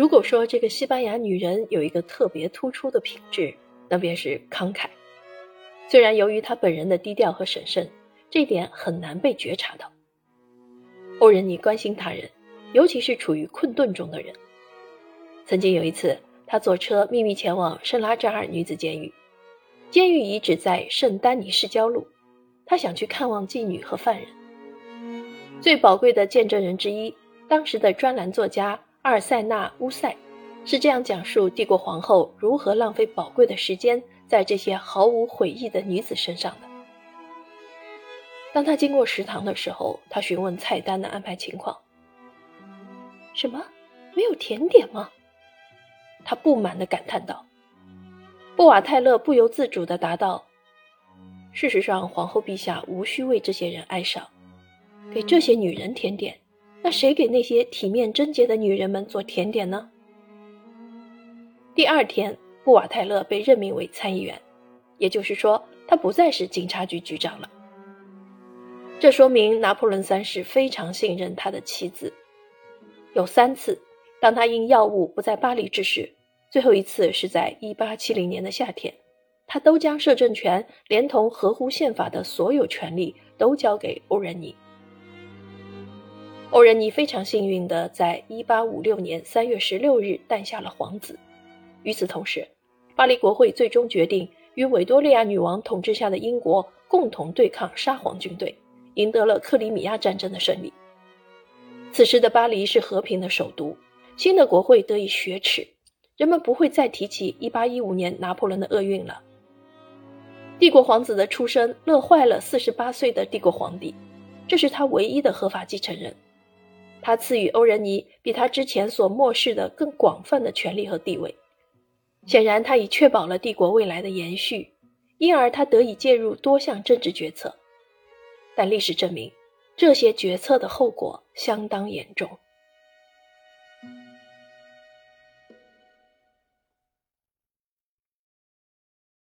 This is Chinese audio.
如果说这个西班牙女人有一个特别突出的品质，那便是慷慨。虽然由于她本人的低调和审慎，这点很难被觉察到。欧仁妮关心他人，尤其是处于困顿中的人。曾经有一次，他坐车秘密前往圣拉扎尔女子监狱，监狱遗址在圣丹尼市郊路，他想去看望妓女和犯人。最宝贵的见证人之一，当时的专栏作家。阿尔塞纳·乌塞是这样讲述帝国皇后如何浪费宝贵的时间在这些毫无悔意的女子身上的。当他经过食堂的时候，他询问菜单的安排情况。什么？没有甜点吗？他不满地感叹道。布瓦泰勒不由自主地答道：“事实上，皇后陛下无需为这些人哀伤，给这些女人甜点。”那谁给那些体面贞洁的女人们做甜点呢？第二天，布瓦泰勒被任命为参议员，也就是说，他不再是警察局局长了。这说明拿破仑三世非常信任他的妻子。有三次，当他因药物不在巴黎之时，最后一次是在1870年的夏天，他都将摄政权连同合乎宪法的所有权利都交给欧仁妮。欧仁妮非常幸运地在1856年3月16日诞下了皇子。与此同时，巴黎国会最终决定与维多利亚女王统治下的英国共同对抗沙皇军队，赢得了克里米亚战争的胜利。此时的巴黎是和平的首都，新的国会得以雪耻，人们不会再提起1815年拿破仑的厄运了。帝国皇子的出生乐坏了48岁的帝国皇帝，这是他唯一的合法继承人。他赐予欧仁尼比他之前所漠视的更广泛的权利和地位，显然他已确保了帝国未来的延续，因而他得以介入多项政治决策。但历史证明，这些决策的后果相当严重。